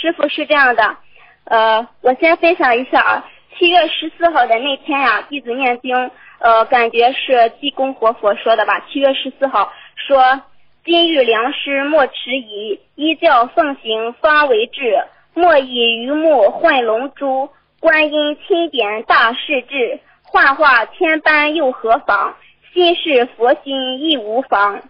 师傅是这样的，呃，我先分享一下啊，七月十四号的那天呀、弟子念经，呃，感觉是济公活佛说的吧？七月十四号说，金玉良师莫迟疑，依教奉行方为治，莫以榆木混龙珠，观音钦点大势至，幻化千般又何妨？心是佛心亦无妨。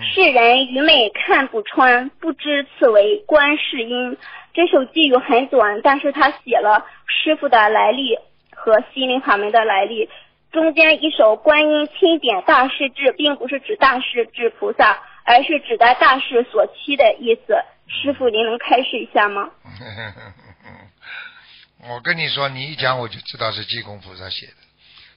世人愚昧看不穿，不知此为观世音。这首寄语很短，但是他写了师傅的来历和心灵法门的来历。中间一首观音钦点大势至，并不是指大势至菩萨，而是指的大势所趋的意思。师傅，您能开示一下吗？我跟你说，你一讲我就知道是济公菩萨写的。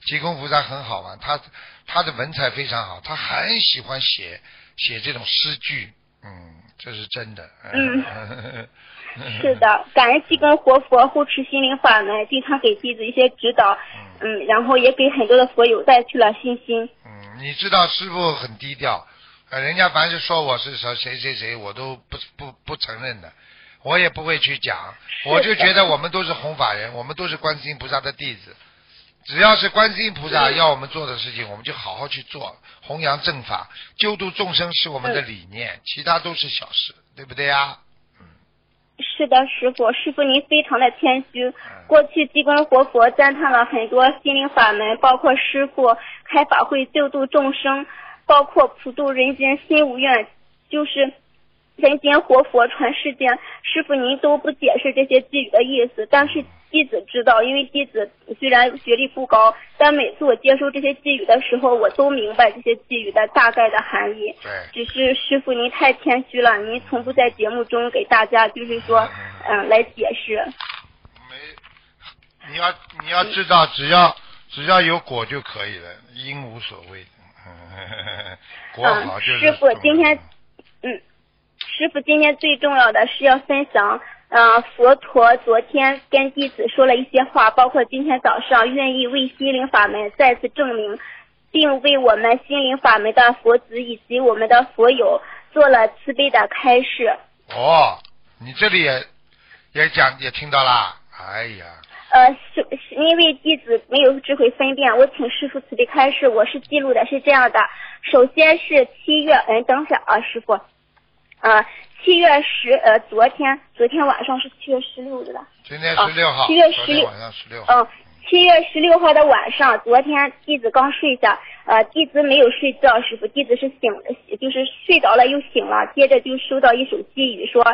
济公菩萨很好玩，他他的文采非常好，他很喜欢写写这种诗句，嗯，这是真的。嗯 是的，感恩济公活佛护持心灵法门，经常给弟子一些指导，嗯，然后也给很多的佛友带去了信心。嗯，你知道师傅很低调，呃，人家凡是说我是说谁谁谁，我都不不不承认的，我也不会去讲，我就觉得我们都是弘法人，我们都是观世音菩萨的弟子。只要是观世音菩萨嗯要我们做的事情，我们就好好去做，弘扬正法，救度众生是我们的嗯理念，其他都是小事，对不对呀？是的，师傅，师傅您非常的谦虚。嗯过去济公活佛赞叹了很多心灵法门，包括师傅开法会救度众生，包括普度人间心无怨，就是人间活佛传世间。师傅您都不解释这些寄语的意思，但是弟子知道，因为弟子虽然学历不高，但每次我接收这些寄语的时候，我都明白这些寄语的大概的含义。对。只是师傅您太谦虚了，您从不在节目中给大家就是说，嗯，来解释。没，你要你要知道，只要只要有果就可以了，因无所谓的。果好就是。嗯，师傅今天，嗯，师傅今天最重要的是要分享，呃，佛陀昨天跟弟子说了一些话，包括今天早上愿意为心灵法门再次证明，并为我们心灵法门的佛子以及我们的佛友做了慈悲的开示。哦，你这里也也讲也听到啦，哎呀，呃，是是因为弟子没有智慧分辨，我请师傅慈悲开示。我是记录的是这样的：首先是七月，嗯，等会儿啊，师傅，呃，七月十，呃，昨天昨天晚上是七月十六的吧？今天十六号，七月16昨天晚上十六号，嗯，七月十六号的晚上，昨天弟子刚睡下，呃，弟子没有睡觉，师傅，弟子是醒了，就是睡着了又醒了，接着就收到一首寄语说，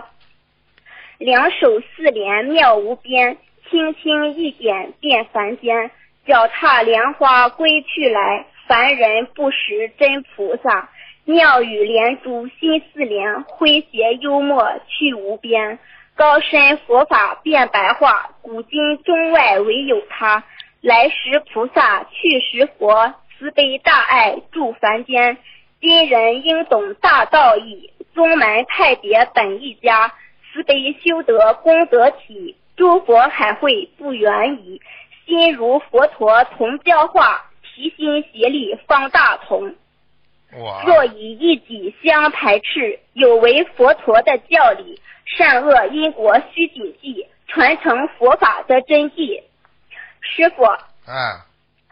两手四连妙无边，轻轻一点变凡间，脚踏莲花归去来，凡人不识真菩萨。妙语连珠心似莲，诙谐幽默去无边。高深佛法变白话，古今中外唯有他。来时菩萨，去时佛，慈悲大爱住凡间。今人应懂大道义，宗门派别本一家。慈悲修德功德体，诸佛海会不远矣。心如佛陀同教化，齐心协力方大同。哇，若以一己相排斥，有违佛陀的教理，善恶因果须谨记，传承佛法的真谛。师傅，啊，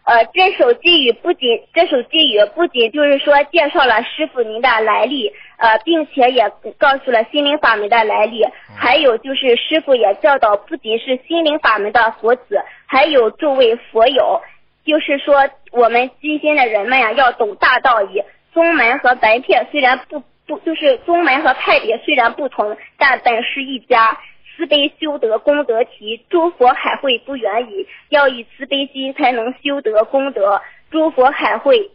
呃，这首寄语不仅这首寄语不仅就是说介绍了师傅您的来历，呃，并且也告诉了心灵法门的来历，还有就是师傅也教导，不仅是心灵法门的佛子，还有诸位佛友，就是说我们今天的人们呀、要懂大道义。宗门和门派虽然不不就是宗门和派别虽然不同，但本是一家。慈悲修德功德体，诸佛海会不远矣。要以慈悲心才能修德功德，诸佛海会。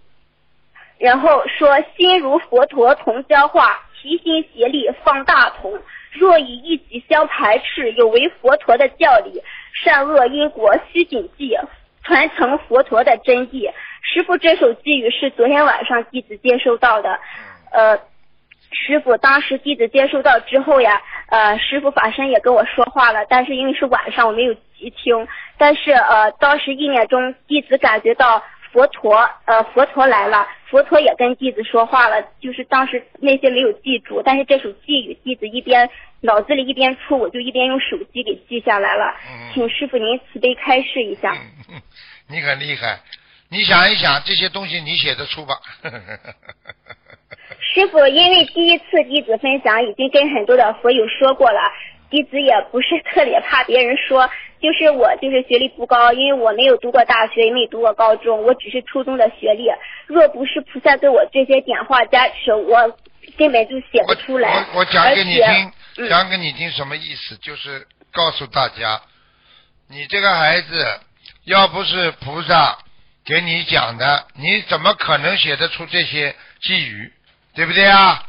然后说心如佛陀同教化，齐心协力放大同。若以一己相排斥，有违佛陀的教理，善恶因果须谨记，传承佛陀的真谛。师傅这首寄语是昨天晚上弟子接收到的，呃，师傅当时弟子接收到之后呀，呃，师傅法身也跟我说话了，但是因为是晚上我没有急听，但是呃，当时意念中弟子感觉到佛陀，呃，佛陀来了，佛陀也跟弟子说话了，就是当时那些没有记住，但是这首寄语，弟子一边脑子里一边出，我就一边用手机给记下来了。嗯请师傅您慈悲开示一下。嗯你很厉害，你想一想这些东西你写得出吧？师傅，因为第一次弟子分享已经跟很多的佛友说过了，弟子也不是特别怕别人说，就是我就是学历不高，因为我没有读过大学，也没读过高中，我只是初中的学历。若不是菩萨对我这些点化加持，我根本就写不出来。我我讲给你听，嗯讲给你听什么意思？就是告诉大家，你这个孩子要不是菩萨给你讲的，你怎么可能写得出这些寄语？对不对啊？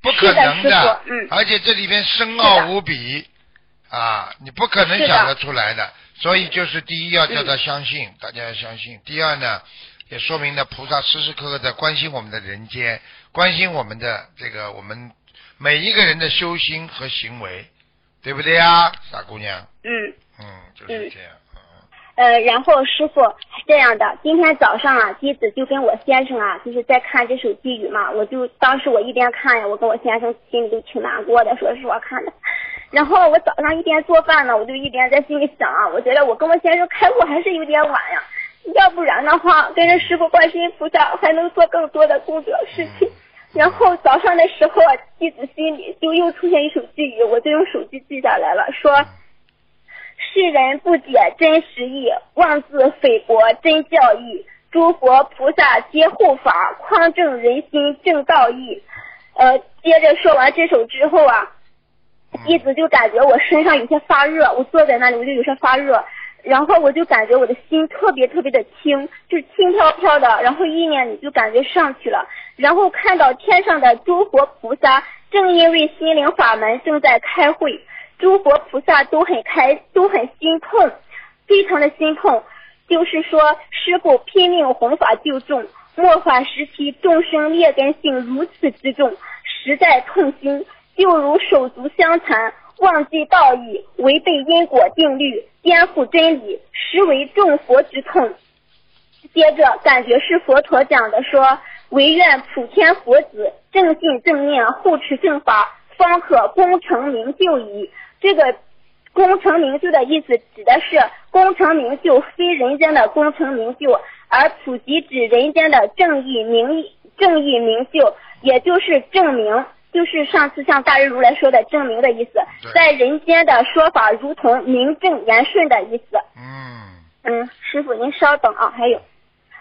不可能是的嗯而且这里边深奥无比啊，你不可能是的想得出来的。所以就是第一要叫他嗯相信，大家要相信。第二呢，也说明了菩萨时时刻刻在关心我们的人间，关心我们的这个我们每一个人的修心和行为，对不对啊，傻姑娘？嗯。嗯，就是嗯这样。嗯呃，然后师傅是这样的，今天早上啊，弟子就跟我先生啊，就是在看这首寄语嘛，我就当时我一边看呀，我跟我先生心里都挺难过的，说实话看的。然后我早上一边做饭呢，我就一边在心里想啊，我觉得我跟我先生开悟还是有点晚呀，要不然的话，跟着师傅观世音菩萨还能做更多的功德事情。然后早上的时候啊，弟子心里就又出现一首寄语，我就用手机记下来了，说。世人不解真实义，妄自菲薄真教义。诸佛菩萨皆护法，匡正人心正道义。呃，接着说完这首之后啊，弟子就感觉我身上有些发热，我坐在那里我就有些发热，然后我就感觉我的心特别特别的轻，就是轻飘飘的，然后意念里就感觉上去了，然后看到天上的诸佛菩萨正因为心灵法门正在开会。诸佛菩萨都很开，都很心痛，非常的心痛。就是说，师傅拼命弘法救众，末法时期众生劣根性如此之重，实在痛心，就如手足相残，忘记道义，违背因果定律，颠覆真理，实为众佛之痛。接着，感觉是佛陀讲的说，唯愿普天佛子正信正念，护持正法，方可功成名就矣。这个功成名就的意思指的是功成名就，非人间的功成名就，而普及指人间的正义名义正义名就，也就是证明，就是上次像大日如来说的证明的意思，在人间的说法如同名正言顺的意思。嗯嗯，师傅您稍等啊，还有，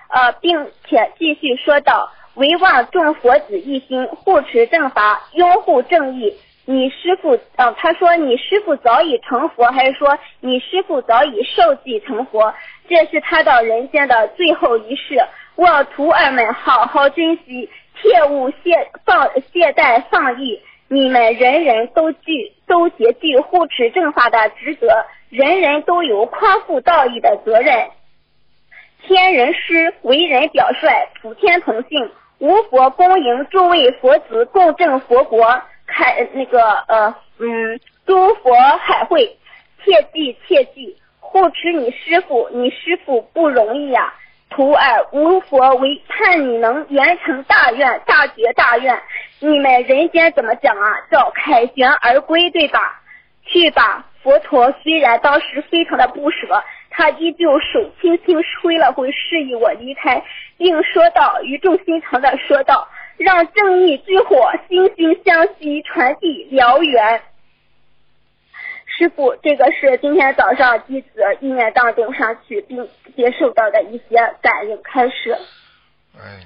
呃，并且继续说道：唯望众佛子一心，护持正法，拥护正义。你师傅，呃，他说你师傅早已成佛，还是说你师傅早已受记成佛？这是他到人间的最后一世，望徒儿们好好珍惜，切勿懈放懈怠放逸。你们人人都具都竭具护持正法的职责，人人都有匡扶道义的责任。天人师为人表率，普天同庆，无佛恭迎诸位佛子共振佛国，开那个呃嗯，诸佛海会，切记切记，护持你师傅，你师傅不容易呀、徒儿无佛为盼你能圆成大愿，大觉大愿。你们人间怎么讲啊？叫凯旋而归，对吧？去吧，佛陀虽然当时非常的不舍，他依旧手轻轻挥了挥，示意我离开，并说道，语重心长的说道，让正义之火惺惺相惜，传递燎原。师傅，这个是今天早上弟子意念当中上去并接受到的一些感应开始。哎，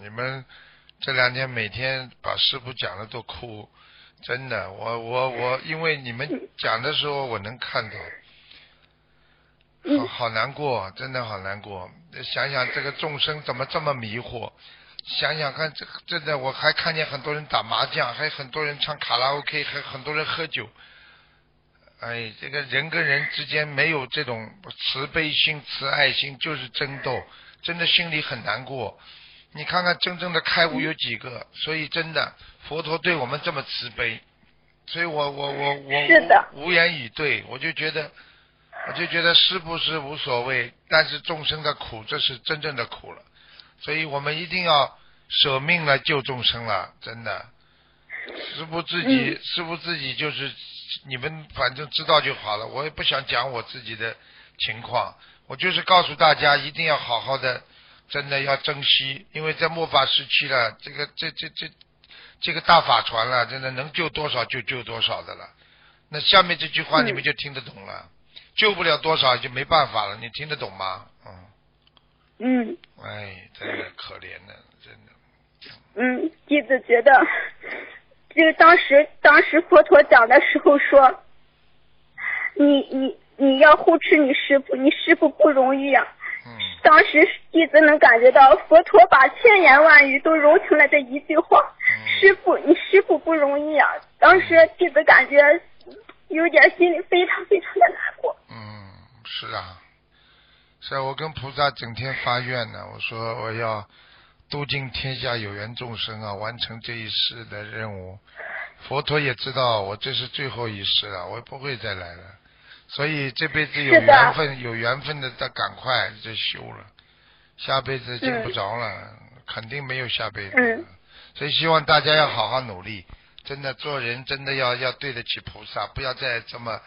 你们这两天每天把师傅讲的都哭，真的，我我我，因为你们讲的时候我能看到，好好难过，真的好难过。想想这个众生怎么这么迷惑，想想看，这真的我还看见很多人打麻将，还有很多人唱卡拉 OK，还有很多人喝酒。哎，这个人跟人之间没有这种慈悲心、慈爱心，就是争斗，真的心里很难过。你看看真正的开悟有几个？所以真的，佛陀对我们这么慈悲，所以我我我我无言以对，我就觉得我就觉得师傅是无所谓，但是众生的苦，这是真正的苦了。所以我们一定要舍命来救众生了，真的。师傅自己，师傅自己就是你们反正知道就好了。我也不想讲我自己的情况，我就是告诉大家一定要好好的，真的要珍惜，因为在末法时期了，这个这这这这个大法船了，真的能救多少就救多少的了。那下面这句话你们就听得懂了。救不了多少就没办法了，你听得懂吗？嗯。嗯。哎，真的可怜了，真的。嗯，弟子觉得，这个当时当时佛陀讲的时候说，你你你要护持你师傅，你师傅不容易啊。嗯。当时弟子能感觉到佛陀把千言万语都融成了这一句话：师傅，你师傅不容易啊。当时弟子感觉。有点心里非常非常的难过。嗯，是啊，是啊，我跟菩萨整天发愿呢。我说我要度尽天下有缘众生啊，完成这一世的任务。佛陀也知道我这是最后一世了，我不会再来了。所以这辈子有缘分，有缘分的，再赶快就修了。下辈子见不着了，肯定没有下辈子。嗯。所以希望大家要好好努力。真的做人真的要要对得起菩萨，不要再这么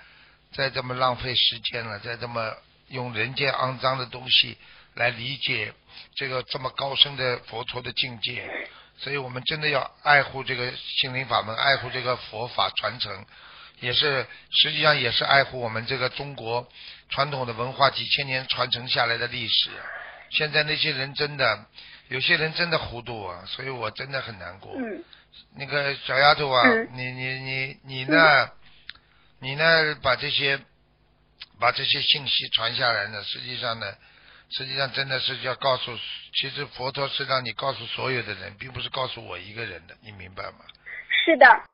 再这么浪费时间了，再这么用人间肮脏的东西来理解这个这么高深的佛陀的境界。所以我们真的要爱护这个心灵法门，爱护这个佛法传承，也是实际上也是爱护我们这个中国传统的文化几千年传承下来的历史。现在那些人真的有些人真的糊涂啊，所以我真的很难过。那个小丫头啊，你你你你呢？你呢？把这些把这些信息传下来呢？实际上呢，实际上真的是要告诉，其实佛陀是让你告诉所有的人，并不是告诉我一个人的，你明白吗？是的。